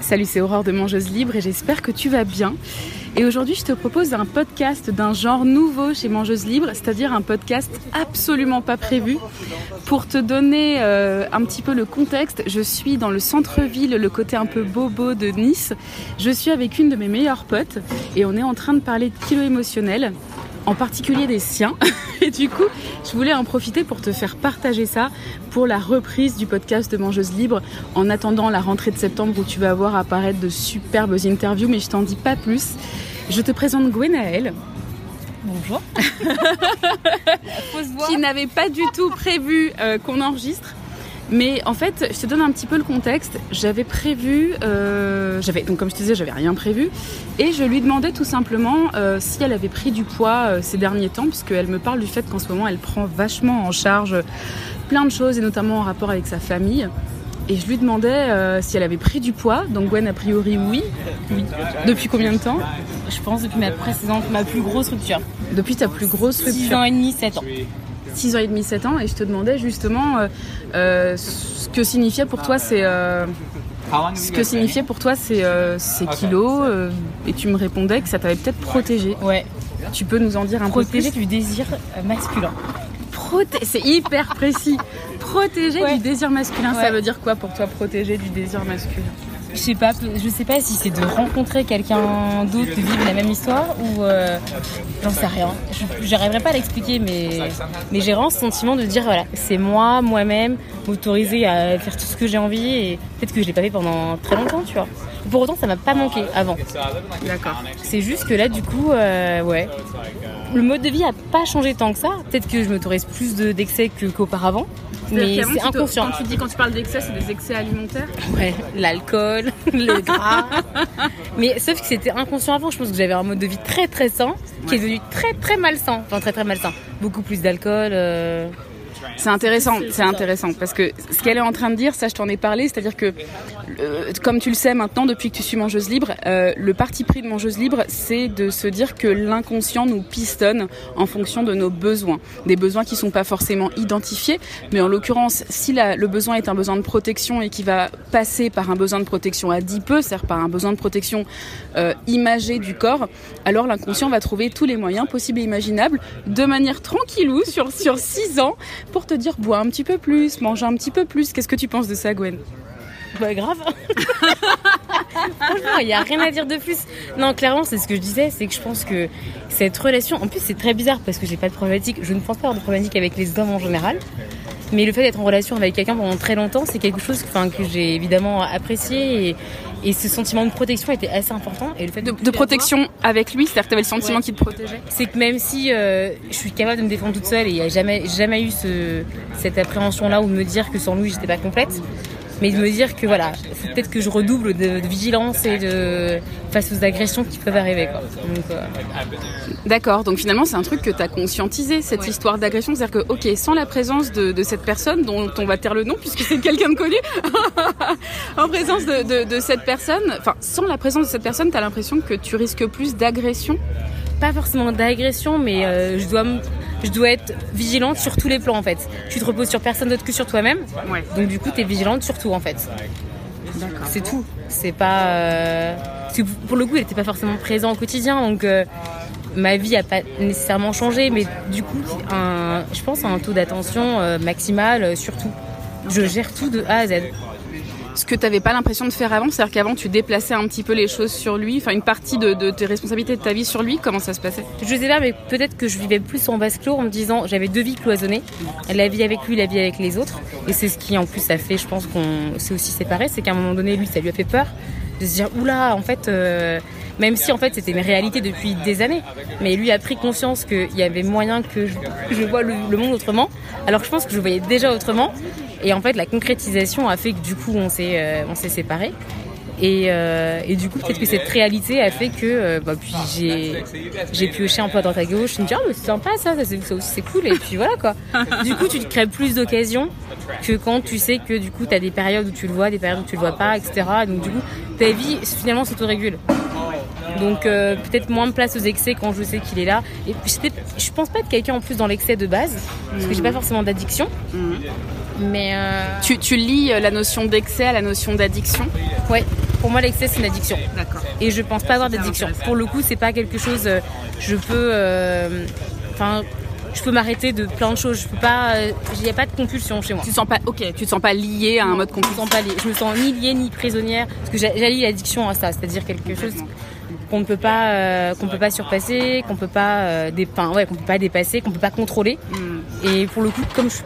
Salut, c'est Aurore de Mangeuse Libre et j'espère que tu vas bien. Et aujourd'hui, je te propose un podcast d'un genre nouveau chez Mangeuse Libre, c'est-à-dire un podcast absolument pas prévu. Pour te donner euh, un petit peu le contexte, je suis dans le centre-ville, le côté un peu bobo de Nice. Je suis avec une de mes meilleures potes et on est en train de parler de kilo émotionnel en particulier des siens. Et du coup, je voulais en profiter pour te faire partager ça pour la reprise du podcast de Mangeuse Libre en attendant la rentrée de septembre où tu vas voir apparaître de superbes interviews, mais je t'en dis pas plus. Je te présente Gwenaëlle. Bonjour. qui n'avait pas du tout prévu euh, qu'on enregistre. Mais en fait, je te donne un petit peu le contexte. J'avais prévu, euh, j'avais donc comme je te disais, j'avais rien prévu, et je lui demandais tout simplement euh, si elle avait pris du poids euh, ces derniers temps, puisqu'elle me parle du fait qu'en ce moment, elle prend vachement en charge plein de choses, et notamment en rapport avec sa famille. Et je lui demandais si elle avait pris du poids. Donc Gwen, a priori, oui. Oui. Depuis combien de temps? Je pense depuis ma précédente, ma plus grosse rupture. Depuis ta plus grosse rupture 6 ans et demi, 7 ans. 6 ans et demi, 7 ans, et je te demandais justement euh, euh, ce que signifiait pour toi ces, euh, ce que signifiait pour toi ces, ces kilos, et tu me répondais que ça t'avait peut-être protégé. Ouais. Tu peux nous en dire un peu plus Protégé du désir masculin. c'est hyper précis. Protéger du désir masculin, ça veut dire quoi pour toi, protéger du désir masculin? Je sais pas, je sais pas si c'est de rencontrer quelqu'un d'autre, de vivre la même histoire ou euh, j'en sais rien. J'arriverai pas à l'expliquer, mais, mais j'ai vraiment ce sentiment de dire voilà, c'est moi, moi-même, m'autoriser à faire tout ce que j'ai envie et peut-être que je l'ai pas fait pendant très longtemps, tu vois. Pour autant, ça m'a pas manqué avant. D'accord. C'est juste que là, du coup, euh, ouais, le mode de vie a pas changé tant que ça. Peut-être que je m'autorise plus d'excès qu'auparavant. Mais c'est inconscient. Quand tu dis quand tu parles d'excès, c'est des excès alimentaires Ouais, l'alcool, le gras. mais sauf que c'était inconscient avant. Je pense que j'avais un mode de vie très très sain qui est devenu très très malsain. Enfin très très malsain. Beaucoup plus d'alcool. Euh, c'est intéressant, c'est intéressant parce que ce qu'elle est en train de dire, ça je t'en ai parlé, c'est-à-dire que euh, comme tu le sais maintenant depuis que tu suis mangeuse libre, euh, le parti pris de mangeuse libre, c'est de se dire que l'inconscient nous pistonne en fonction de nos besoins, des besoins qui sont pas forcément identifiés, mais en l'occurrence, si le besoin est un besoin de protection et qui va passer par un besoin de protection adipeux, c'est-à-dire par un besoin de protection euh, imagé du corps, alors l'inconscient va trouver tous les moyens possibles et imaginables de manière tranquillou sur sur six ans pour te dire bois un petit peu plus, mange un petit peu plus. Qu'est-ce que tu penses de ça, Gwen? Bah grave. Franchement, il n'y a rien à dire de plus. Non, clairement, c'est ce que je disais, c'est que je pense que cette relation, en plus c'est très bizarre parce que j'ai pas de problématique, je ne pense pas avoir de problématique avec les hommes en général. Mais le fait d'être en relation avec quelqu'un pendant très longtemps, c'est quelque chose enfin, que j'ai évidemment apprécié et, et, ce sentiment de protection était assez important. Et le fait de, protection avec lui, c'est-à-dire que tu avais le sentiment qu'il te protégeait C'est que même si euh, je suis capable de me défendre toute seule et il n'y a jamais, jamais eu ce, cette appréhension-là ou de me dire que sans lui, j'étais pas complète, mais de me dire que voilà, peut-être que je redouble de, vigilance et de face aux agressions qui peuvent arriver. Euh, D'accord, donc finalement c'est un truc que tu as conscientisé, cette histoire d'agression, c'est-à-dire que ok, sans la présence de, cette personne dont on va taire le nom puisque c'est quelqu'un de connu, en présence de, cette personne, enfin sans la présence de cette personne, tu as l'impression que tu risques plus d'agression? Pas forcément d'agression, mais euh, je dois me je dois être vigilante sur tous les plans en fait. Tu te reposes sur personne d'autre que sur toi-même. Donc du coup, tu es vigilante sur tout en fait. C'est tout. C'est pas. Euh, pour le coup, il n'était pas forcément présent au quotidien, donc euh, ma vie a pas nécessairement changé, mais du coup, un, je pense à un taux d'attention euh, maximal sur tout. Je gère tout de A à Z ce que tu n'avais pas l'impression de faire avant C'est-à-dire qu'avant, tu déplaçais un petit peu les choses sur lui, enfin une partie de, tes responsabilités de ta vie sur lui. Comment ça se passait? Je sais pas, mais peut-être que je vivais plus en basse clos en me disant j'avais deux vies cloisonnées, la vie avec lui, la vie avec les autres. Et c'est ce qui en plus a fait, je pense qu'on s'est aussi séparés, c'est qu'à un moment donné, lui, ça lui a fait peur de se dire oula, en fait. Euh, même si en fait c'était une réalité depuis des années. Mais lui a pris conscience qu'il y avait moyen que je, vois le, monde autrement. Alors je pense que je voyais déjà autrement. Et en fait, la concrétisation a fait que du coup, on s'est euh, séparés. Et, euh, et, du coup, peut-être que cette réalité a fait que euh, bah, j'ai pioché un peu à droite à gauche. Je me dis, oh, c'est sympa ça, ça, c'est cool. Et puis voilà quoi. Du coup, tu crées plus d'occasions que quand tu sais que du coup, tu as des périodes où tu le vois, des périodes où tu le vois pas, etc. Donc du coup, ta vie finalement s'autorégule. Donc peut-être moins de place aux excès quand je sais qu'il est là. Et je pense pas être quelqu'un en plus dans l'excès de base, parce que j'ai pas forcément d'addiction. Mais euh, tu, tu lis euh, la notion d'excès à la notion d'addiction? Ouais. Pour moi, l'excès, c'est une addiction. D'accord. Et je pense pas avoir d'addiction. Pour le coup, c'est pas quelque chose. euh, je peux. euh, Enfin. je peux m'arrêter de plein de choses. Je peux pas. Il n'y a pas de compulsion chez moi. Tu te sens pas, ok, tu te sens pas lié à un mode Je me sens pas liée. Je me sens ni liée ni prisonnière. Parce que j'a- j'allie l'addiction à ça, c'est-à-dire quelque chose qu'on ne peut pas, euh, qu'on peut pas surpasser, qu'on peut pas, euh, dé- enfin, ouais, qu'on peut pas dépasser, qu'on peut pas contrôler. Hmm. Et pour le coup, comme je suis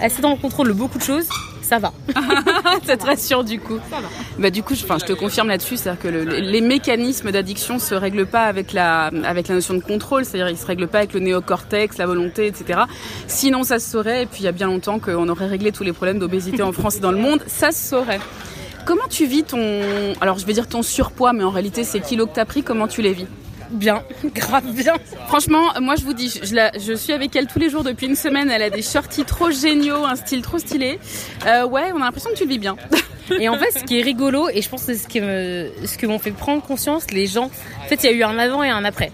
assez dans le contrôle de beaucoup de choses, ça va. ça te rassure du coup. Bah du coup, je, je te confirme là-dessus, c'est-à-dire que le- les mécanismes d'addiction se règlent pas avec la avec la notion de contrôle, c'est-à-dire ils se règlent pas avec le néocortex, la volonté, etc. Sinon, ça se saurait. Et puis il y a bien longtemps qu'on aurait réglé tous les problèmes d'obésité en France et dans le monde, ça se saurait. Comment tu vis ton, alors je vais dire ton surpoids, mais en réalité ces kilos que t'as pris, comment tu les vis? Bien, grave bien. Franchement, moi je vous dis, je, la- je suis avec elle tous les jours depuis une semaine. Elle a des shorties trop géniaux, un style trop stylé. Euh, ouais, on a l'impression que tu le vis bien. Et en fait, ce qui est rigolo, et je pense que c'est ce qui me, ce que m'ont fait prendre conscience, les gens. En fait, il y a eu un avant et un après.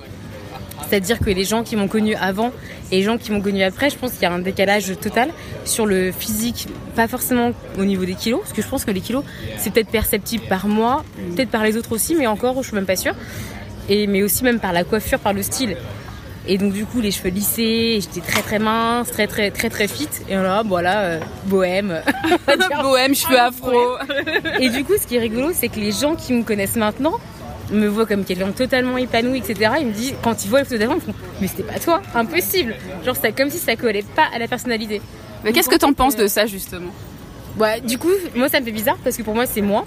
C'est-à-dire que les gens qui m'ont connu avant et les gens qui m'ont connu après, je pense qu'il y a un décalage total sur le physique, pas forcément au niveau des kilos, parce que je pense que les kilos, c'est peut-être perceptible par moi, peut-être par les autres aussi, mais encore, je suis même pas sûre. Et mais aussi même par la coiffure, par le style. Et donc du coup, les cheveux lissés, j'étais très très mince, très très très très fit. Et là, voilà, euh, bohème. Bohème, cheveux afro. Et du coup, ce qui est rigolo, c'est que les gens qui me connaissent maintenant me voient comme quelqu'un totalement épanoui, etc. Ils me disent, quand ils voient les photos d'avant, ils me font, mais c'était pas toi, impossible. Genre, c'est comme si ça collait pas à la personnalité. Mais qu'est-ce que t'en penses de ça justement? Ouais, du coup, moi, ça me fait bizarre parce que pour moi, c'est moi.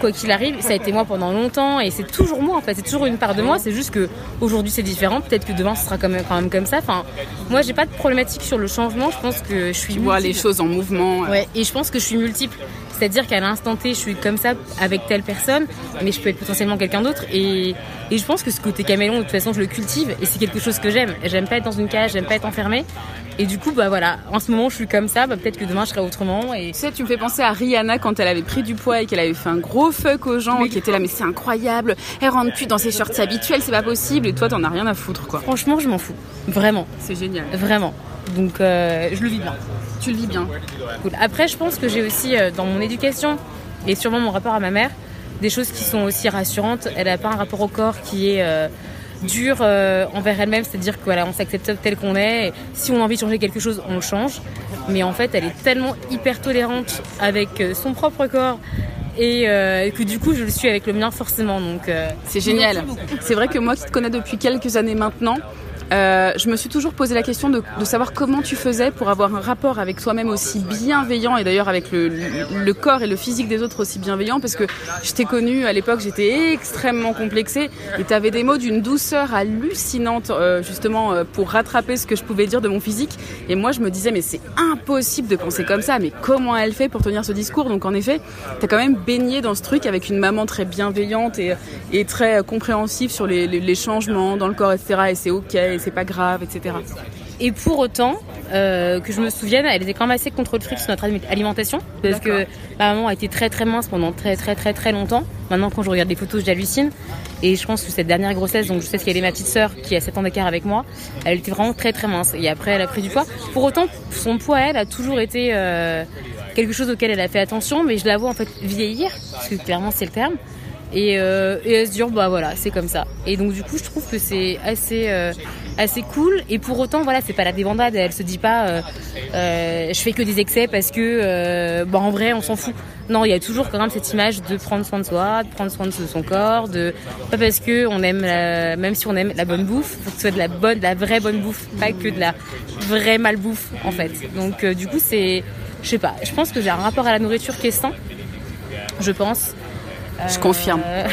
Quoi qu'il arrive, ça a été moi pendant longtemps et c'est toujours moi en fait. C'est toujours une part de moi. C'est juste que aujourd'hui c'est différent. Peut-être que demain ce sera quand même, quand même comme ça. Enfin, moi j'ai pas de problématique sur le changement. Je pense que je suis Tu vois les choses en mouvement. euh. Ouais, et je pense que je suis multiple. C'est-à-dire qu'à l'instant T, je suis comme ça avec telle personne, mais je peux être potentiellement quelqu'un d'autre. Et, et je pense que ce côté caméléon, de toute façon, je le cultive et c'est quelque chose que j'aime. J'aime pas être dans une cage, j'aime pas être enfermée. Et du coup, bah voilà, en ce moment, je suis comme ça. Bah, peut-être que demain, je serai autrement. Et Tu sais, tu me fais penser à Rihanna quand elle avait pris du poids et qu'elle avait fait un gros fuck aux gens qui étaient là, mais c'est incroyable, elle rentre plus dans ses shorts habituels, c'est pas possible, et toi t'en as rien à foutre quoi. franchement, je m'en fous. Vraiment, C'est génial. vraiment. Donc, euh, je le vis bien. Tu le vis bien. Cool. Après, je pense que j'ai aussi euh, dans mon éducation et sûrement mon rapport à ma mère des choses qui sont aussi rassurantes. Elle n'a pas un rapport au corps qui est euh, dur envers elle-même, c'est-à-dire que voilà, on s'accepte tel qu'on est. Et si on a envie de changer quelque chose, on le change. Mais en fait, elle est tellement hyper tolérante avec son propre corps et euh, que du coup, je le suis avec le mien forcément. Donc, euh, C'est génial. C'est vrai que moi qui te connais depuis quelques années maintenant, euh, je me suis toujours posé la question de, de savoir comment tu faisais pour avoir un rapport avec toi-même aussi bienveillant et d'ailleurs avec le, le- le corps et le physique des autres aussi bienveillant parce que je t'ai connue à l'époque, j'étais extrêmement complexée et tu avais des mots d'une douceur hallucinante euh, justement euh, pour rattraper ce que je pouvais dire de mon physique. Et moi je me disais mais c'est impossible de penser comme ça mais comment elle fait pour tenir ce discours? Donc en effet tu as quand même baigné dans ce truc avec une maman très bienveillante et, et très compréhensive sur les, les- changements dans le corps etc et c'est ok c'est pas grave etc Et pour autant, euh, que je me souvienne, elle était quand même assez contre le fric sur notre aliment- alimentation. Parce que ma maman a été très très mince pendant très très très très longtemps. Maintenant, quand je regarde les photos, j'hallucine. Et je pense que cette dernière grossesse, donc je sais qu'elle est ma petite sœur qui a 7 ans d'écart avec moi, elle était vraiment très très mince. Et après, elle a pris du poids. Pour autant, son poids, elle, a toujours été euh, quelque chose auquel elle a fait attention. Mais je la vois en fait vieillir, parce que clairement c'est le terme. Et, euh, et elle se dit, bah voilà, c'est comme ça. Et donc du coup, je trouve que c'est assez, euh, assez cool. Et pour autant, voilà, c'est pas la débandade. Elle se dit pas, euh, je fais que des excès parce que, bah en vrai, on s'en fout. Non, il y a toujours quand même cette image de prendre soin de soi, de prendre soin de son corps, de pas parce que on aime, la- même si on aime la bonne bouffe, faut que ce soit de la bonne, de la vraie bonne bouffe, pas que de la vraie malbouffe en fait. Donc du coup, c'est, je sais pas. Je pense que j'ai un rapport à la nourriture qui est sain. Je pense. Je confirme Euh,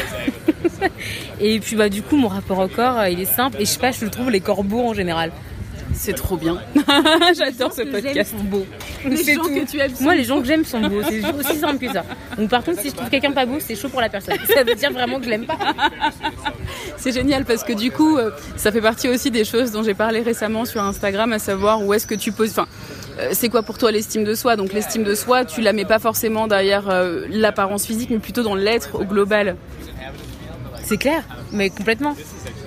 et puis bah du coup mon rapport au corps euh, il est simple et je sais pas je le trouve les corps beaux en général. c'est trop bien j'adore ce podcast sont beaux. les gens tout. que tu aimes sont Moi les gens que j'aime sont beaux, c'est aussi simple que ça. Donc par contre si je trouve quelqu'un pas beau c'est chaud pour la personne. Ça veut dire vraiment que je l'aime pas. C'est génial parce que du coup, euh, ça fait partie aussi des choses dont j'ai parlé récemment sur Instagram, à savoir où est-ce que tu poses. Enfin, c'est quoi pour toi l'estime de soi? Donc l'estime de soi, tu la mets pas forcément derrière euh, l'apparence physique, mais plutôt dans l'être au global. C'est clair, mais complètement.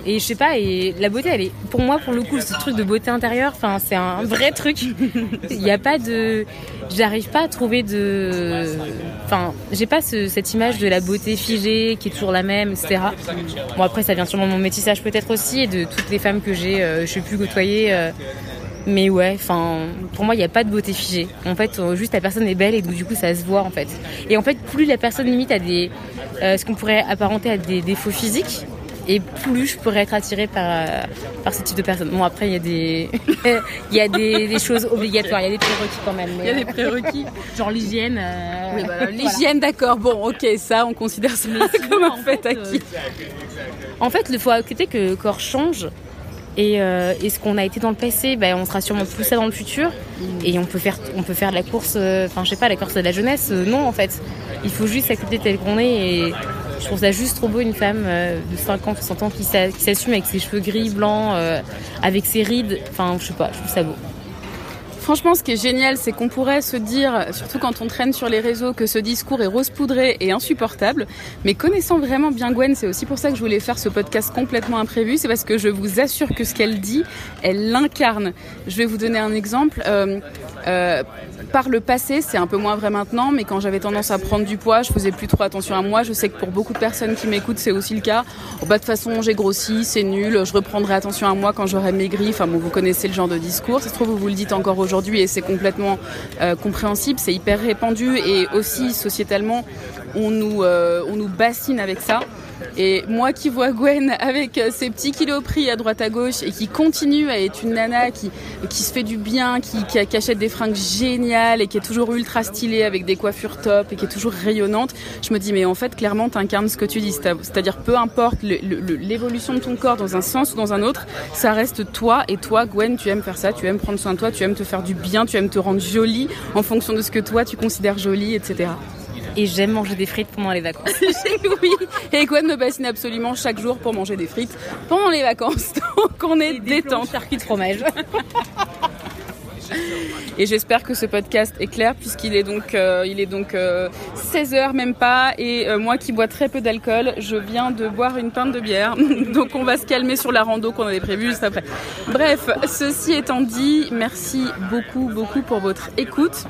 Et je sais pas, et la beauté, elle est, pour moi, pour le coup, ce truc de beauté intérieure, enfin, c'est un vrai truc. Il n'y a pas de, j'arrive pas à trouver de, enfin, j'ai pas cette image de la beauté figée qui est toujours la même, etc. Bon, après, ça vient sûrement de mon métissage peut-être aussi et de toutes les femmes que j'ai, euh, je sais plus côtoyer. Euh, mais ouais, enfin, pour moi, il n'y a pas de beauté figée. En fait, euh, juste la personne est belle et donc du coup, ça se voit en fait. Et en fait, plus la personne limite a des, ce qu'on pourrait apparenter à des défauts physiques, et plus je pourrais être attirée par, par ce type de personne. Bon, après, il y a des, il y a des, choses obligatoires, il y a des prérequis quand même. Il y a des prérequis. Genre l'hygiène. Euh, oui, voilà, l'hygiène, d'accord. Bon, ok, ça, on considère ça comme un fait acquis. En fait, il faut accepter que le corps change. Et, euh, et, ce qu'on a été dans le passé, ben, on sera sûrement plus ça dans le futur. Et on peut faire, on peut faire de la course, euh, enfin, je sais pas, la course de la jeunesse. non, en fait. Il faut juste accepter tel qu'on est et, je trouve ça juste trop beau une femme euh, de 50, 60 ans qui s'assume avec ses cheveux gris, blancs, euh, avec ses rides. Enfin, je sais pas, je trouve ça beau. Franchement, ce qui est génial, c'est qu'on pourrait se dire, surtout quand on traîne sur les réseaux, que ce discours est rose poudré et insupportable. Mais connaissant vraiment bien Gwen, c'est aussi pour ça que je voulais faire ce podcast complètement imprévu. C'est parce que je vous assure que ce qu'elle dit, elle l'incarne. Je vais vous donner un exemple. Euh, euh, par le passé, c'est un peu moins vrai maintenant, mais quand j'avais tendance à prendre du poids, je faisais plus trop attention à moi. Je sais que pour beaucoup de personnes qui m'écoutent, c'est aussi le cas. Oh, bah, de toute façon, j'ai grossi, c'est nul, je reprendrai attention à moi quand j'aurai maigri. Enfin vous connaissez le genre de discours. Ça se trouve, vous vous le dites encore aujourd'hui et c'est complètement euh, compréhensible. C'est hyper répandu et aussi sociétalement, on nous, euh, on nous bassine avec ça. Et moi qui vois Gwen avec euh, ses petits kilos à droite à gauche et qui continue à être une nana qui, qui se fait du bien, qui, qui, achète des fringues géniales et qui est toujours ultra stylée avec des coiffures top et qui est toujours rayonnante, je me dis mais en fait clairement t'incarnes ce que tu dis. C'est-à-dire peu importe l'évolution de ton corps dans un sens ou dans un autre, ça reste toi et toi Gwen tu aimes faire ça, tu aimes prendre soin de toi, tu aimes te faire du bien, tu aimes te rendre jolie en fonction de ce que toi tu considères jolie, etc et j'aime manger des frites pendant les vacances. oui, et Gwen me bassine absolument chaque jour pour manger des frites pendant les vacances. Donc on est détente. Charcuterie de fromage. Et j'espère que ce podcast est clair puisqu'il est donc, euh, il est donc 16 euh, même pas. Et euh, moi qui bois très peu d'alcool, je viens de boire une pinte de bière. donc on va se calmer sur la rando qu'on avait prévue juste après. Bref, ceci étant dit, merci beaucoup, beaucoup pour votre écoute.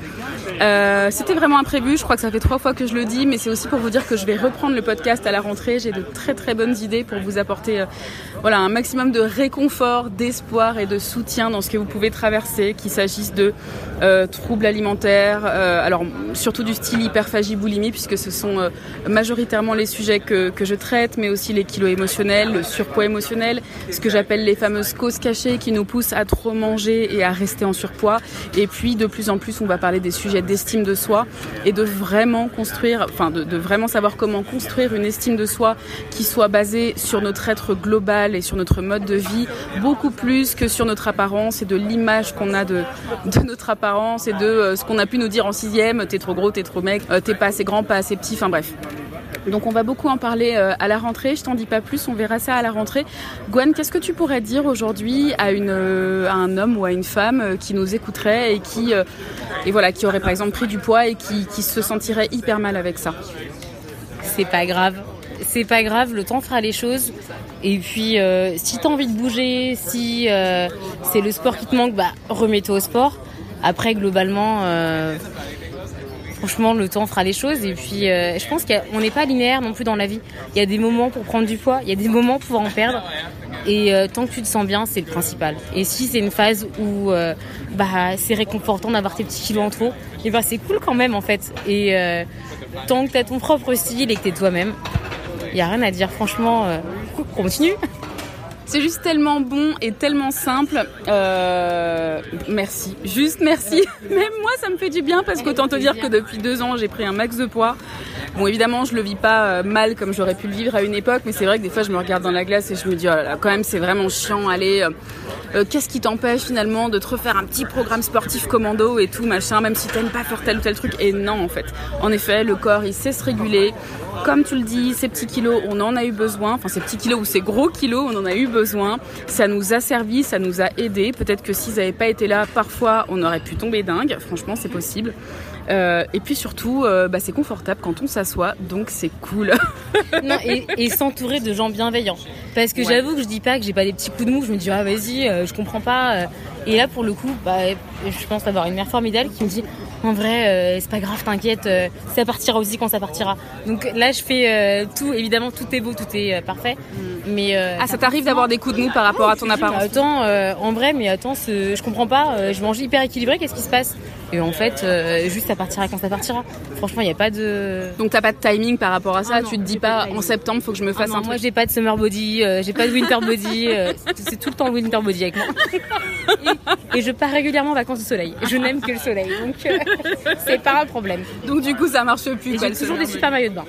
C'était vraiment imprévu. Je crois que ça fait trois fois que je le dis, mais c'est aussi pour vous dire que je vais reprendre le podcast à la rentrée. J'ai de très très bonnes idées pour vous apporter voilà, un maximum de réconfort, d'espoir et de soutien dans ce que vous pouvez traverser, qu'il s'agisse de euh, troubles alimentaires, euh, alors surtout du style hyperphagie boulimie puisque ce sont euh, majoritairement les sujets que, que, je traite, mais aussi les kilos émotionnels, le surpoids émotionnel, ce que j'appelle les fameuses causes cachées qui nous poussent à trop manger et à rester en surpoids. Et puis de plus en plus, on va parler des sujets d'estime de soi et de vraiment construire, enfin de, de vraiment savoir comment construire une estime de soi qui soit basée sur notre être global et sur notre mode de vie, beaucoup plus que sur notre apparence et de l'image qu'on a de, de notre apparence et de euh, ce qu'on a pu nous dire en sixième, t'es trop gros, t'es trop mec, euh, t'es pas assez grand, pas assez petit, enfin bref. Donc on va beaucoup en parler euh, à la rentrée, je t'en dis pas plus, on verra ça à la rentrée. Gwen, qu'est-ce que tu pourrais dire aujourd'hui à, une, à un homme ou à une femme qui nous écouterait et qui, et voilà, qui aurait par exemple pris du poids et qui, qui se sentirait hyper mal avec ça? C'est pas grave, c'est pas grave, le temps fera les choses. Et puis, euh, si tu as envie de bouger, si euh, c'est le sport qui te manque, bah, remets-toi au sport. Après, globalement, euh, franchement, le temps fera les choses. Et puis, je pense qu'on n'est pas linéaire non plus dans la vie. Il y a des moments pour prendre du poids, il y a des moments pour en perdre. Et tant que tu te sens bien, c'est le principal. Et si c'est une phase où bah, c'est réconfortant d'avoir tes petits kilos en trop, et bah, c'est cool quand même en fait. Et tant que tu as ton propre style et que tu es toi-même, il n'y a rien à dire. Franchement, euh, continue. C'est juste tellement bon et tellement simple. Euh, merci. Juste merci. Même moi, ça me fait du bien parce qu'autant te dire que depuis deux ans, j'ai pris un max de poids. Bon, évidemment, je le vis pas euh, mal comme j'aurais pu le vivre à une époque, mais c'est vrai que des fois, je me regarde dans la glace et je me dis, oh là quand même, c'est vraiment chiant. Allez, qu'est-ce qui t'empêche finalement de te refaire un petit programme sportif commando et tout, machin, même si t'aimes pas faire tel ou tel truc? Et non, en fait. En effet, le corps, il sait se réguler. Comme tu le dis, ces petits kilos, on en a eu besoin. Enfin, ces petits kilos ou ces gros kilos, on en a eu besoin. Ça nous a servi, ça nous a aidé. Peut-être que s'ils n'avaient pas été là, parfois, on aurait pu tomber dingue. Franchement, c'est possible. Euh, et puis surtout, euh, bah, c'est confortable quand on s'assoit, donc c'est cool. non, et, et s'entourer de gens bienveillants. Parce que Ouais. j'avoue que je dis pas que j'ai pas des petits coups de mou, je me dis ah vas-y, euh, je comprends pas. Et là pour le coup, bah, je pense avoir une mère formidable qui me dit en vrai euh, c'est pas grave, t'inquiète, euh, ça partira aussi quand ça partira. Donc là je fais euh, tout, évidemment tout est beau, tout est parfait. Mais euh, Ah, ça t'arrive d'avoir des coups de mou par rapport à ton mais apparence Attends, en vrai, mais attends, je comprends pas. je mange hyper équilibré, qu'est-ce qui se passe? Et en fait, euh, juste ça partira quand ça partira. Franchement, il n'y a pas de. Donc t'as pas de timing par rapport à ça, Ah non, tu te dis pas en septembre faut que je me Ah fasse non, un moi truc. j'ai pas de summer body, euh, j'ai pas de winter body, euh, c'est- tout le temps winter body avec moi. Et, et je pars régulièrement en vacances au soleil. Je n'aime que le soleil, donc euh, c'est pas un problème. Donc du coup ça marche plus j'ai toujours des super maillots de bain.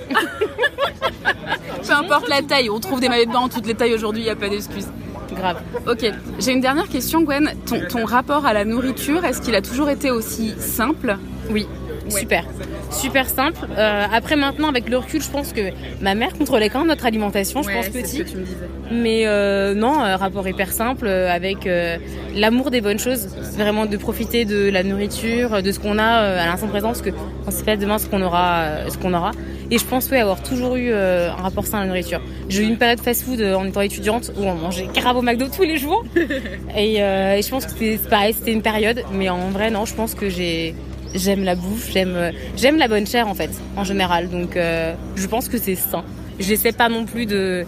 Peu importe la taille, on trouve des maillots de bain en toutes les tailles aujourd'hui, il y a pas d'excuse. Grave. Ok, j'ai une dernière question Gwen. Ton, ton rapport à la nourriture, est-ce qu'il a toujours été aussi simple? Oui, super. Super simple. Euh, après maintenant, avec le recul, je pense que ma mère contrôlait quand même notre alimentation, je pense petit. tu me disais. Mais euh, non, un rapport hyper simple euh, avec euh, l'amour des bonnes choses, vraiment de profiter de la nourriture, de ce qu'on a euh, à l'instant présent, parce que on sait pas demain ce qu'on aura, euh, ce qu'on aura. Et je pense ouais, avoir toujours eu euh, un rapport sain à la nourriture. J'ai eu une période fast-food euh, en étant étudiante où on mangeait carabo McDo tous les jours, et, euh, et je pense que c'était c'est pareil, c'était une période. Mais en vrai, non, je pense que j'ai j'aime la bouffe, j'aime euh, j'aime la bonne chair en fait, en général. Donc euh, je pense que c'est sain. J'essaie pas non plus de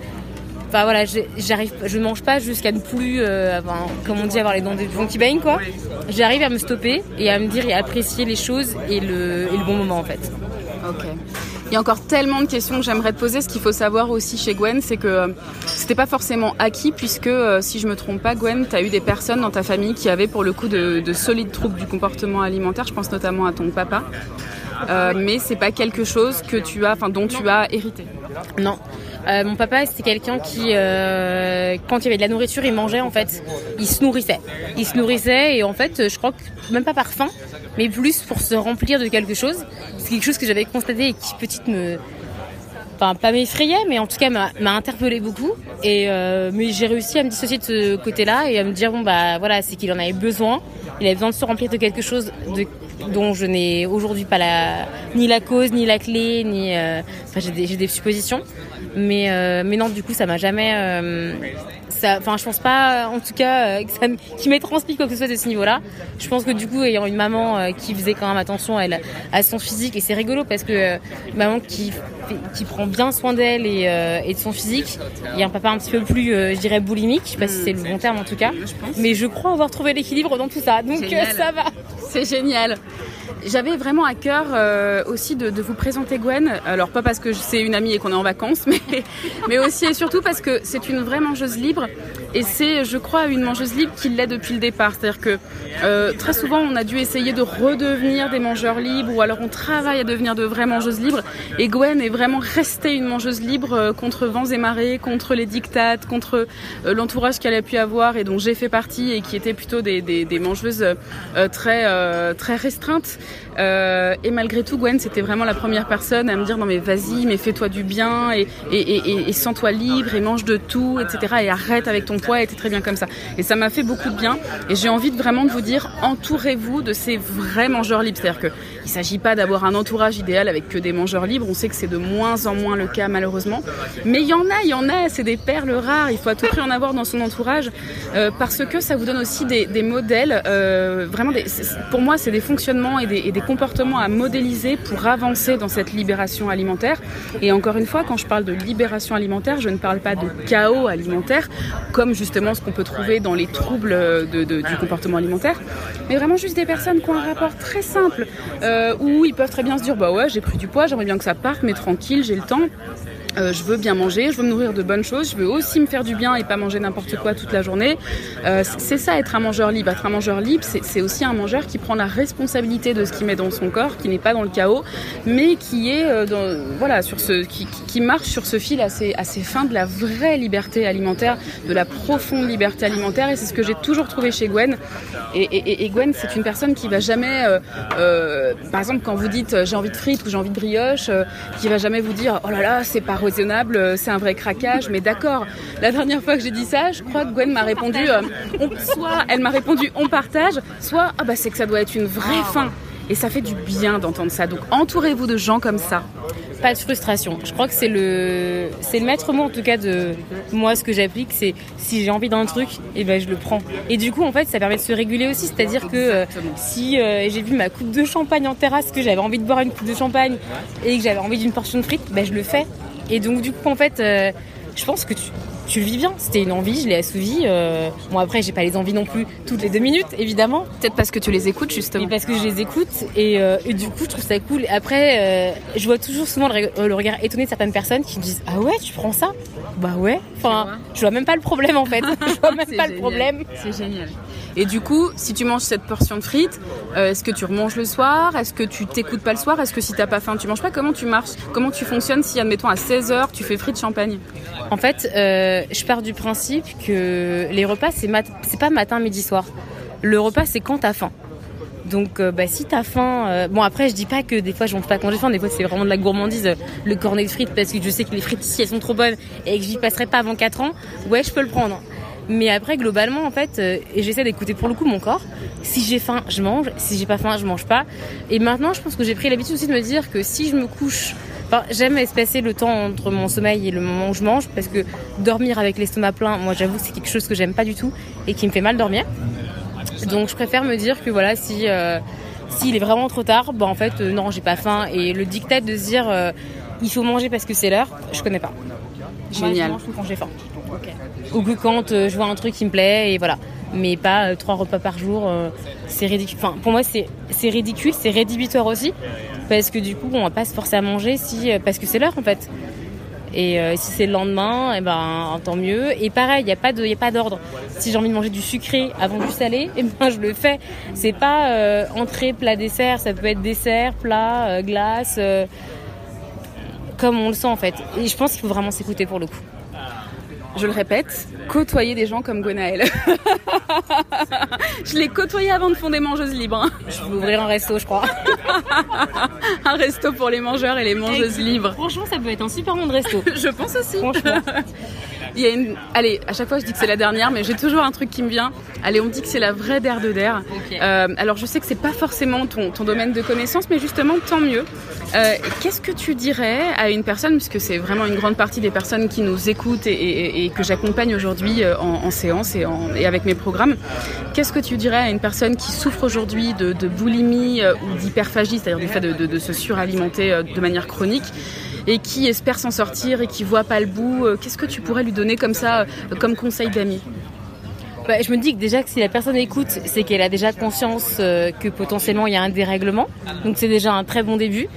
Enfin voilà, j'arrive, je mange pas jusqu'à ne plus, euh, enfin, comme on dit, avoir les dents de Funky Bane quoi. J'arrive à me stopper et à me dire et apprécier les choses et le, et le bon moment en fait. Ok. Il y a encore tellement de questions que j'aimerais te poser. Ce qu'il faut savoir aussi chez Gwen, c'est que euh, c'était pas forcément acquis, puisque euh, si je me trompe pas, Gwen, tu eu des personnes dans ta famille qui avaient pour le coup de, de solides troubles du comportement alimentaire. Je pense notamment à ton papa. Euh, mais c'est pas quelque chose que tu as, dont tu as hérité. Non. Euh, mon papa, c'était quelqu'un qui, euh, quand il y avait de la nourriture, il mangeait en fait. Il se nourrissait. Il se nourrissait et en fait, je crois que même pas par faim, mais plus pour se remplir de quelque chose. C'est quelque chose que j'avais constaté et qui petite me, enfin pas m'effrayait, mais en tout cas m'a interpellé beaucoup. Et euh, mais j'ai réussi à me dissocier de ce côté-là et à me dire bon bah voilà, c'est qu'il en avait besoin. Il avait besoin de se remplir de quelque chose de, dont je n'ai aujourd'hui pas la ni la cause, ni la clé, ni euh, enfin j'ai des suppositions. Mais euh, mais non, du coup ça m'a jamais euh, enfin, je pense pas, en tout cas, euh, qui m'ait transmis quoi que ce soit de ce niveau-là. Je pense que du coup, ayant une maman euh, qui faisait quand même attention à, elle, à son physique, et c'est rigolo parce que euh, maman qui, qui prend bien soin d'elle et, euh, et de son physique, et un papa un petit peu plus, euh, je dirais, boulimique, je sais pas si c'est le bon terme en tout cas, mais je crois avoir trouvé l'équilibre dans tout ça, donc euh, ça va. C'est génial. J'avais vraiment à cœur euh, aussi de, vous présenter Gwen. Alors pas parce que c'est une amie et qu'on est en vacances, mais, mais aussi et surtout parce que c'est une vraie mangeuse libre. Et c'est, je crois, une mangeuse libre qui l'est depuis le départ. C'est-à-dire que euh, très souvent, on a dû essayer de redevenir des mangeurs libres, ou alors on travaille à devenir de vraies mangeuses libres. Et Gwen est vraiment restée une mangeuse libre euh, contre vents et marées, contre les dictates, contre euh, l'entourage qu'elle a pu avoir et dont j'ai fait partie et qui étaient plutôt des, des, mangeuses très très restreintes. Euh, et malgré tout, Gwen, c'était vraiment la première personne à me dire non mais vas-y, mais fais-toi du bien et, et, et, et- sens-toi libre et mange de tout, etc. Et arrête avec ton poids, et t'es très bien comme ça. Et ça m'a fait beaucoup de bien. Et j'ai envie vraiment de vous dire, entourez-vous de ces vrais mangeurs libres. C'est-à-dire que il s'agit pas d'avoir un entourage idéal avec que des mangeurs libres. On sait que c'est de moins en moins le cas malheureusement. Mais il y en a, il y en a. C'est des perles rares. Il faut à tout prix en avoir dans son entourage euh, parce que ça vous donne aussi des, des modèles. euh, vraiment, des, pour moi, c'est des fonctionnements et des, et des comportements à modéliser pour avancer dans cette libération alimentaire. Et encore une fois, quand je parle de libération alimentaire, je ne parle pas de chaos alimentaire, comme justement ce qu'on peut trouver dans les troubles du comportement alimentaire, mais vraiment juste des personnes qui ont un rapport très simple, euh, où ils peuvent très bien se dire, bah ouais, j'ai pris du poids, j'aimerais bien que ça parte, mais tranquille, j'ai le temps. Euh, je veux bien manger, je veux me nourrir de bonnes choses, je veux aussi me faire du bien et pas manger n'importe quoi toute la journée. Euh, c'est ça être un mangeur libre. Être un mangeur libre, c'est aussi un mangeur qui prend la responsabilité de ce qu'il met dans son corps, qui n'est pas dans le chaos, mais qui est euh, dans, voilà sur ce qui, marche sur ce fil assez fin de la vraie liberté alimentaire, de la profonde liberté alimentaire. Et c'est ce que j'ai toujours trouvé chez Gwen. Et, Gwen, c'est une personne qui va jamais, par exemple, quand vous dites j'ai envie de frites ou j'ai envie de brioche, qui va jamais vous dire oh là là, c'est pas raisonnable, euh, c'est un vrai craquage. Mais d'accord, la dernière fois que j'ai dit ça, je crois que Gwen m'a répondu, euh, on- soit elle m'a répondu on partage, soit ah bah c'est que ça doit être une vraie faim. Et ça fait du bien d'entendre ça. Donc entourez-vous de gens comme ça. Pas de frustration. Je crois que c'est le, c'est le maître mot en tout cas de moi ce que j'applique, c'est si j'ai envie d'un truc, et eh ben je le prends. Et du coup en fait ça permet de se réguler aussi, c'est-à-dire que euh, si euh, j'ai vu ma coupe de champagne en terrasse, que j'avais envie de boire une coupe de champagne et que j'avais envie d'une portion de frites, ben je le fais. Et donc du coup en fait, euh, je pense que tu, tu le vis bien. C'était une envie, je l'ai assouvie. Euh... Bon, après, j'ai pas les envies non plus toutes les deux minutes, évidemment. Peut-être parce que tu les écoutes, justement. Et parce que je les écoute. Et, euh, et du coup, je trouve ça cool. Après, euh, je vois toujours souvent le, le, regard étonné de certaines personnes qui me disent Ah ouais, tu prends ça? Bah ouais. Enfin, je vois même pas le problème, en fait. je vois même pas génial. le problème. C'est génial. Et du coup, si tu manges cette portion de frites, euh, est-ce que tu remanges le soir? Est-ce que tu t'écoutes pas le soir? Est-ce que si t'as pas faim, tu manges pas? Comment tu marches? Comment tu fonctionnes si, admettons, à 16h, tu fais frites champagne? En fait, euh, je pars du principe que les repas, c'est pas matin, midi, soir. Le repas, c'est quand t'as faim. Donc, euh, bah, si t'as faim, euh... bon après, je dis pas que des fois je mange pas quand j'ai faim. Des fois, c'est vraiment de la gourmandise, le cornet de frites, parce que je sais que les frites ici elles sont trop bonnes et que j'y passerai pas avant 4 ans. Ouais, je peux le prendre. Mais après, globalement, en fait, euh, et j'essaie d'écouter pour le coup mon corps. Si j'ai faim, je mange. Si j'ai pas faim, je mange pas. Et maintenant, je pense que j'ai pris l'habitude aussi de me dire que si je me couche, enfin, j'aime espacer le temps entre mon sommeil et le moment où je mange, parce que dormir avec l'estomac plein, moi, j'avoue, c'est quelque chose que j'aime pas du tout et qui me fait mal dormir. Donc, je préfère me dire que voilà, si euh, s'il est vraiment trop tard, bah en fait, euh, non, j'ai pas faim. Et le dictat de se dire il faut manger parce que c'est l'heure, je connais pas. Génial. Moi, je mange quand j'ai faim. Okay. Ou que quand euh, je vois un truc qui me plaît et voilà. Mais pas euh, trois repas par jour, euh, c'est ridicule. Enfin, pour moi, c'est ridicule, c'est rédhibitoire aussi, parce que du coup, on va pas se forcer à manger si parce que c'est l'heure en fait. Et si c'est le lendemain, et ben tant mieux. Et pareil, il y a pas d'ordre. Si j'ai envie de manger du sucré avant du salé, et ben je le fais. C'est pas entrée, plat, dessert. Ça peut être dessert, plat, glace, comme on le sent en fait. Et je pense qu'il faut vraiment s'écouter pour le coup je le répète, côtoyer des gens comme Gwenaël. je l'ai côtoyé avant de fonder Mangeuse Libre. Je vais ouvrir un resto, je crois. un resto pour les mangeurs et les mangeuses libres. Franchement, ça peut être un super bon resto. je pense aussi. Franchement. Il y a une... Allez, à chaque fois je dis que c'est la dernière, mais j'ai toujours un truc qui me vient. Allez, on dit que c'est la vraie der de. Okay. Euh, alors je sais que c'est pas forcément ton, ton, domaine de connaissance, mais justement tant mieux. Euh, Qu'est-ce que tu dirais à une personne, puisque c'est vraiment une grande partie des personnes qui nous écoutent et, et, et que j'accompagne aujourd'hui euh, en, en, séance et, en, et, avec mes programmes, qu'est-ce que tu dirais à une personne qui souffre aujourd'hui de, de, boulimie ou d'hyperphagie, c'est-à-dire du fait de, de, de se suralimenter de manière chronique et qui espère s'en sortir et qui voit pas le bout, qu'est-ce que tu pourrais lui donner comme ça, euh, comme conseil d'amis bah, je me dis que déjà que si la personne écoute, c'est qu'elle a déjà conscience euh, que potentiellement il y a un dérèglement. Donc c'est déjà un très bon début.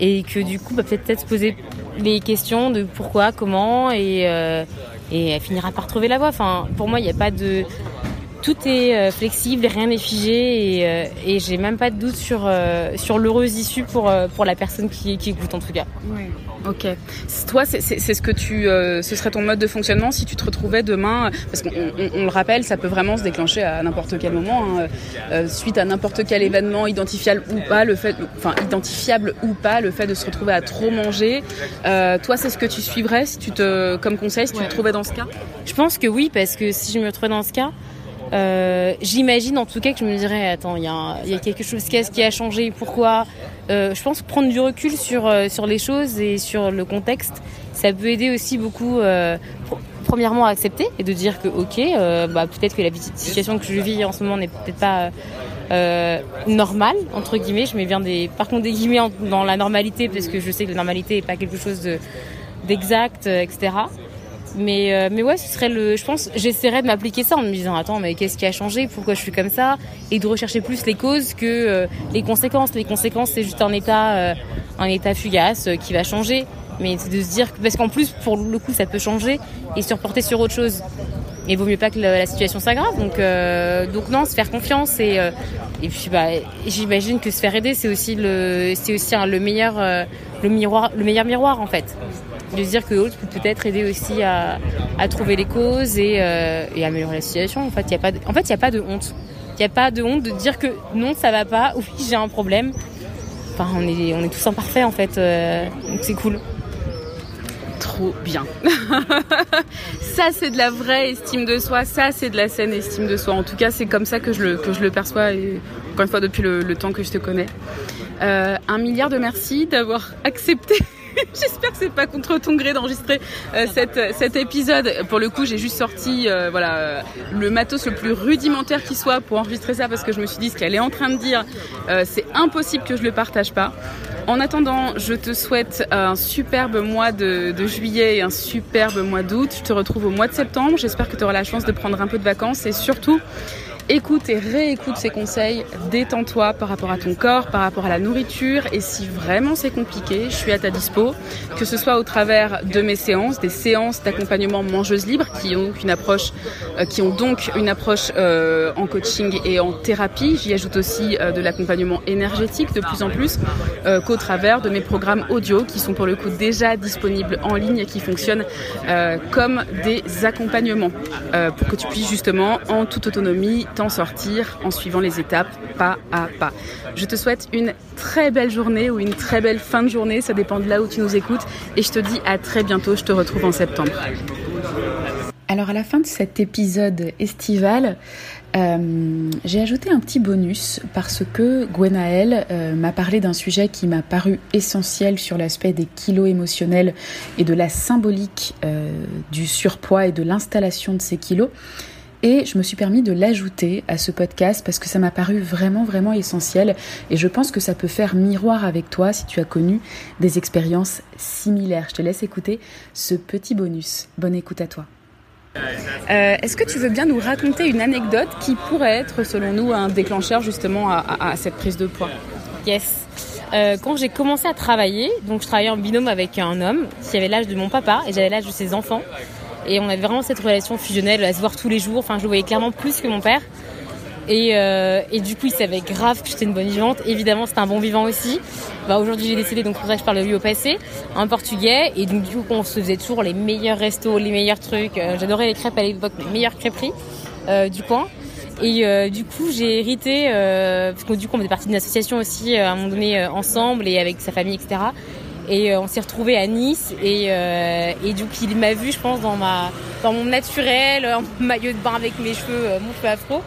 Et que du coup, bah, peut-être se poser les questions de pourquoi, comment, et, euh, elle finira par trouver la voie. Enfin, pour moi, il n'y a pas de... Tout est euh, flexible, rien n'est figé, et, euh, et j'ai même pas de doute sur, euh, sur l'heureuse issue pour, pour la personne qui, qui écoute en tout cas. Oui. Ok. Toi, c'est ce que tu, euh, ce serait ton mode de fonctionnement si tu te retrouvais demain, parce qu'on on, on le rappelle, ça peut vraiment se déclencher à n'importe quel moment, hein, euh, suite à n'importe quel événement identifiable ou pas, le fait, enfin identifiable ou pas, le fait de se retrouver à trop manger. Euh, toi, c'est ce que tu suivrais si tu te, comme conseil, si tu ouais. te trouvais dans ce cas? Je pense que oui, parce que si je me trouvais dans ce cas. Euh, J'imagine en tout cas que je me dirais attends, il y, y, a quelque chose a, qui a changé, pourquoi? Euh, Je pense prendre du recul sur, euh, sur les choses et sur le contexte, ça peut aider aussi beaucoup, euh, premièrement à accepter et de dire que ok, euh, bah, peut-être que la situation que je vis en ce moment n'est peut-être pas normale, entre guillemets, je mets bien des, par contre des guillemets dans la normalité parce que je sais que la normalité n'est pas quelque chose d'exact, de, etc. Mais, euh, mais ouais, ce serait le. Je pense, j'essaierais de m'appliquer ça en me disant attends, mais qu'est-ce qui a changé? Pourquoi je suis comme ça? Et de rechercher plus les causes que euh, les conséquences. Les conséquences, c'est juste un état, euh, un état fugace qui va changer. Mais c'est de se dire parce qu'en plus, pour le coup, ça peut changer et se reporter sur autre chose. Et vaut mieux pas que la, situation s'aggrave. Donc, donc non, se faire confiance et et puis bah, j'imagine que se faire aider, c'est aussi le, c'est aussi le meilleur, le miroir, le meilleur miroir en fait de se dire que l'autre peut peut-être aider aussi à, à, trouver les causes et, euh, et améliorer la situation. En fait, il n'y a pas de, en fait, y a pas de honte. Il n'y a pas de honte de dire que non, ça va pas, oui, j'ai un problème. Enfin, on est, on est tous imparfaits en fait, euh, donc c'est cool. Trop bien. ça, c'est de la vraie estime de soi. Ça, c'est de la saine estime de soi. En tout cas, c'est comme ça que je le, que je le perçois. Et encore une fois depuis le, temps que je te connais. Euh, un milliard de merci d'avoir accepté. J'espère que c'est pas contre ton gré d'enregistrer euh, cet épisode. Pour le coup, j'ai juste sorti euh, voilà le matos le plus rudimentaire qui soit pour enregistrer ça parce que je me suis dit ce qu'elle est en train de dire, c'est impossible que je le partage pas. En attendant, je te souhaite un superbe mois de juillet et un superbe mois d'août. Je te retrouve au mois de septembre. J'espère que tu auras la chance de prendre un peu de vacances et surtout écoute et réécoute ces conseils, détends-toi par rapport à ton corps, par rapport à la nourriture. Et si vraiment c'est compliqué, je suis à ta dispo, que ce soit au travers de mes séances, des séances d'accompagnement mangeuse libre qui ont une approche euh, qui ont donc une approche euh, en coaching et en thérapie, j'y ajoute aussi euh, de l'accompagnement énergétique de plus en plus qu'au travers de mes programmes audio qui sont pour le coup déjà disponibles en ligne et qui fonctionnent comme des accompagnements pour que tu puisses justement en toute autonomie t'en sortir en suivant les étapes pas à pas. Je te souhaite une très belle journée ou une très belle fin de journée, ça dépend de là où tu nous écoutes et je te dis à très bientôt, je te retrouve en septembre. Alors à la fin de cet épisode estival, euh, j'ai ajouté un petit bonus parce que Gwenaël euh, m'a parlé d'un sujet qui m'a paru essentiel sur l'aspect des kilos émotionnels et de la symbolique euh, du surpoids et de l'installation de ces kilos. Et je me suis permis de l'ajouter à ce podcast parce que ça m'a paru vraiment, vraiment essentiel. Et je pense que ça peut faire miroir avec toi si tu as connu des expériences similaires. Je te laisse écouter ce petit bonus. Bonne écoute à toi. Euh, est-ce que tu veux bien nous raconter une anecdote qui pourrait être, selon nous, un déclencheur justement à, cette prise de poids? Yes. Euh, quand j'ai commencé à travailler, donc je travaillais en binôme avec un homme qui avait l'âge de mon papa et j'avais l'âge de ses enfants. Et on avait vraiment cette relation fusionnelle à se voir tous les jours. Enfin, je le voyais clairement plus que mon père. Et, euh, et du coup, il savait grave que j'étais une bonne vivante. Évidemment, c'était un bon vivant aussi. Bah, Aujourd'hui, j'ai décédé, donc pour ça je parle de lui au passé, en portugais. Et donc, du coup, on se faisait toujours les meilleurs restos, les meilleurs trucs. Euh, j'adorais les crêpes à l'époque, les meilleures crêperies euh, du coin. Et du coup, j'ai hérité, parce que du coup, on était partie d'une association aussi à un moment donné ensemble et avec sa famille, etc. Et euh, on s'est retrouvés à Nice et, euh, et du coup il m'a vu je pense dans ma dans mon naturel, en maillot de bain avec mes cheveux, euh, mon cheveu afro.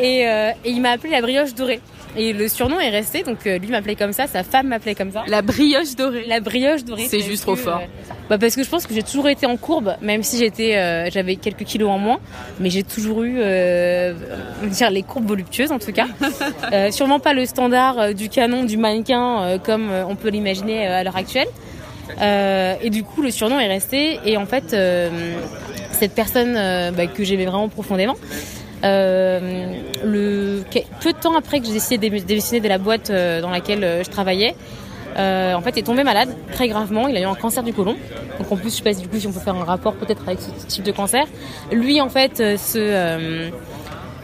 et, et il m'a appelé la brioche dorée. Et le surnom est resté, donc euh, lui m'appelait comme ça, sa femme m'appelait comme ça. La brioche dorée. La brioche dorée. C'est juste trop fort. Euh, bah parce que je pense que j'ai toujours été en courbe, même si j'étais, euh, j'avais quelques kilos en moins, mais j'ai toujours eu, on dire les courbes voluptueuses en tout cas. sûrement pas le standard du canon du mannequin comme on peut l'imaginer à l'heure actuelle. et du coup, le surnom est resté. Et en fait, cette personne bah, que j'aimais vraiment profondément, euh, le, peu de temps après que j'ai décidé de démissionner de la boîte euh, dans laquelle euh, je travaillais, euh, en fait, il est tombé malade très gravement. Il a eu un cancer du côlon. Donc en plus, je sais pas du coup si on peut faire un rapport peut-être avec ce type de cancer. Lui, en fait, se,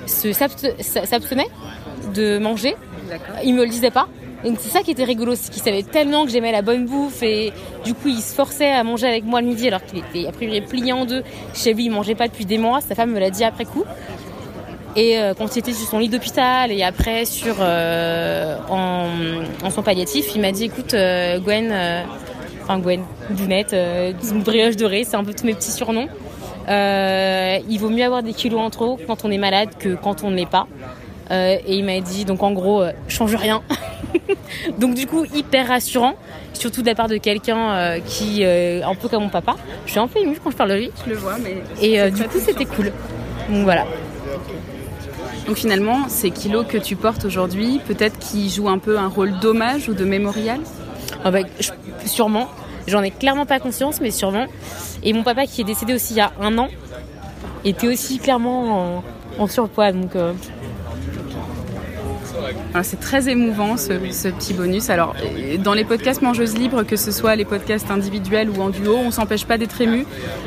se s'abstenait de manger. Il me le disait pas. Donc c'est ça qui était rigolo, c'est qu'il savait tellement que j'aimais la bonne bouffe et du coup il se forçait à manger avec moi le midi alors qu'il était a priori plié en deux. Chez lui il mangeait pas depuis des mois, sa femme me l'a dit après coup. Et euh, quand il était sur son lit d'hôpital et après sur euh, en, en soins palliatifs, il m'a dit écoute euh, Gwen, enfin Gwen, Dunette, brioche dorée, c'est un peu tous mes petits surnoms. il vaut mieux avoir des kilos en trop quand on est malade que quand on ne l'est pas. et il m'a dit donc en gros change rien. donc du coup hyper rassurant, surtout de la part de quelqu'un qui un peu comme mon papa. Je suis un peu émue quand je parle de lui. Je le vois, mais et du coup c'était cool. Donc voilà. Donc finalement, ces kilos que tu portes aujourd'hui, peut-être qu'ils jouent un peu un rôle d'hommage ou de mémorial ah bah, Sûrement. J'en ai clairement pas conscience, mais sûrement. Et mon papa qui est décédé aussi il y a un an était aussi clairement en, surpoids. Donc euh, c'est très émouvant ce, petit bonus. Alors, dans les podcasts Mangeuses Libres, que ce soit les podcasts individuels ou en duo, on s'empêche pas d'être ému.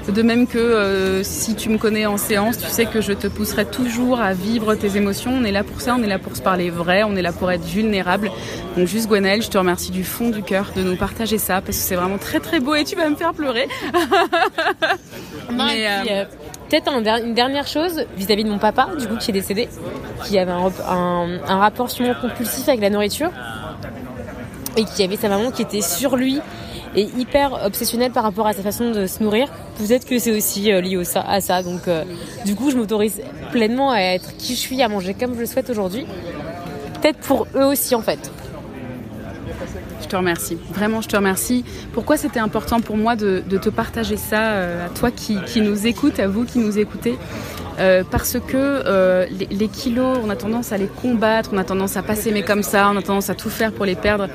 De même que euh, si tu me connais en séance, tu sais que je te pousserai toujours à vivre tes émotions. On est là pour ça, on est là pour se parler vrai, on est là pour être vulnérable. Donc, juste Gwenaëlle, je te remercie du fond du cœur de nous partager ça parce que c'est vraiment très très beau et tu vas me faire pleurer. Mais, euh, Peut-être une dernière chose vis-à-vis de mon papa, du coup, qui est décédé, qui avait un, rapport sûrement compulsif avec la nourriture et qui avait sa maman qui était sur lui et hyper obsessionnelle par rapport à sa façon de se nourrir. Peut-être que c'est aussi euh, lié à ça. Donc, euh, du coup, je m'autorise pleinement à être qui je suis, à manger comme je le souhaite aujourd'hui. peut-être pour eux aussi en fait. Je te remercie. Vraiment, je te remercie. Pourquoi c'était important pour moi de, te partager ça euh, à toi qui, nous écoute, à vous qui nous écoutez? Euh, parce que euh, les, kilos, on a tendance à les combattre, on a tendance à pas s'aimer comme ça, on a tendance à tout faire pour les perdre.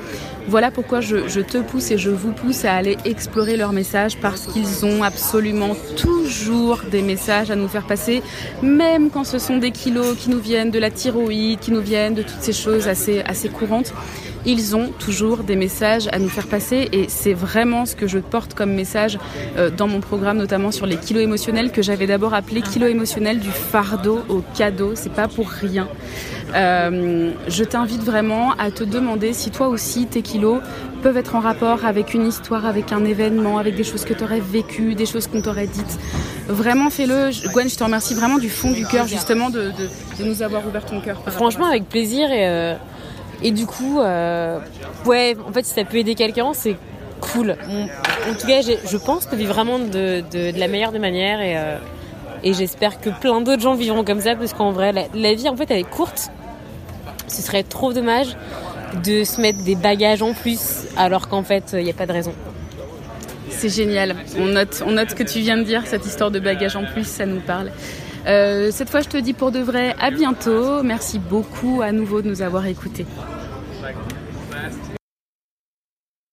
Voilà pourquoi je, je te pousse et je vous pousse à aller explorer leurs messages parce qu'ils ont absolument toujours des messages à nous faire passer, même quand ce sont des kilos qui nous viennent de la thyroïde, qui nous viennent de toutes ces choses assez, assez courantes ils ont toujours des messages à nous faire passer et c'est vraiment ce que je porte comme message euh, dans mon programme, notamment sur les kilos émotionnels que j'avais d'abord appelé kilos émotionnels du fardeau au cadeau. C'est pas pour rien. Euh, je t'invite vraiment à te demander si toi aussi tes kilos peuvent être en rapport avec une histoire, avec un événement, avec des choses que tu aurais vécues, des choses qu'on t'aurait dites. Vraiment fais-le. Gwen, je te remercie vraiment du fond du cœur justement de, nous avoir ouvert ton cœur. Franchement, avec plaisir et. Euh, et du coup, euh, ouais, en fait, si ça peut aider quelqu'un, c'est cool. En tout cas, je pense que vit vraiment de, la meilleure des manières et, euh, et j'espère que plein d'autres gens vivront comme ça parce qu'en vrai, la, vie, en fait, elle est courte. Ce serait trop dommage de se mettre des bagages en plus alors qu'en fait, il n'y a pas de raison. C'est génial. On note, on note ce que tu viens de dire, cette histoire de bagages en plus, ça nous parle. Euh, cette fois, je te dis pour de vrai, à bientôt. Merci beaucoup à nouveau de nous avoir écoutés.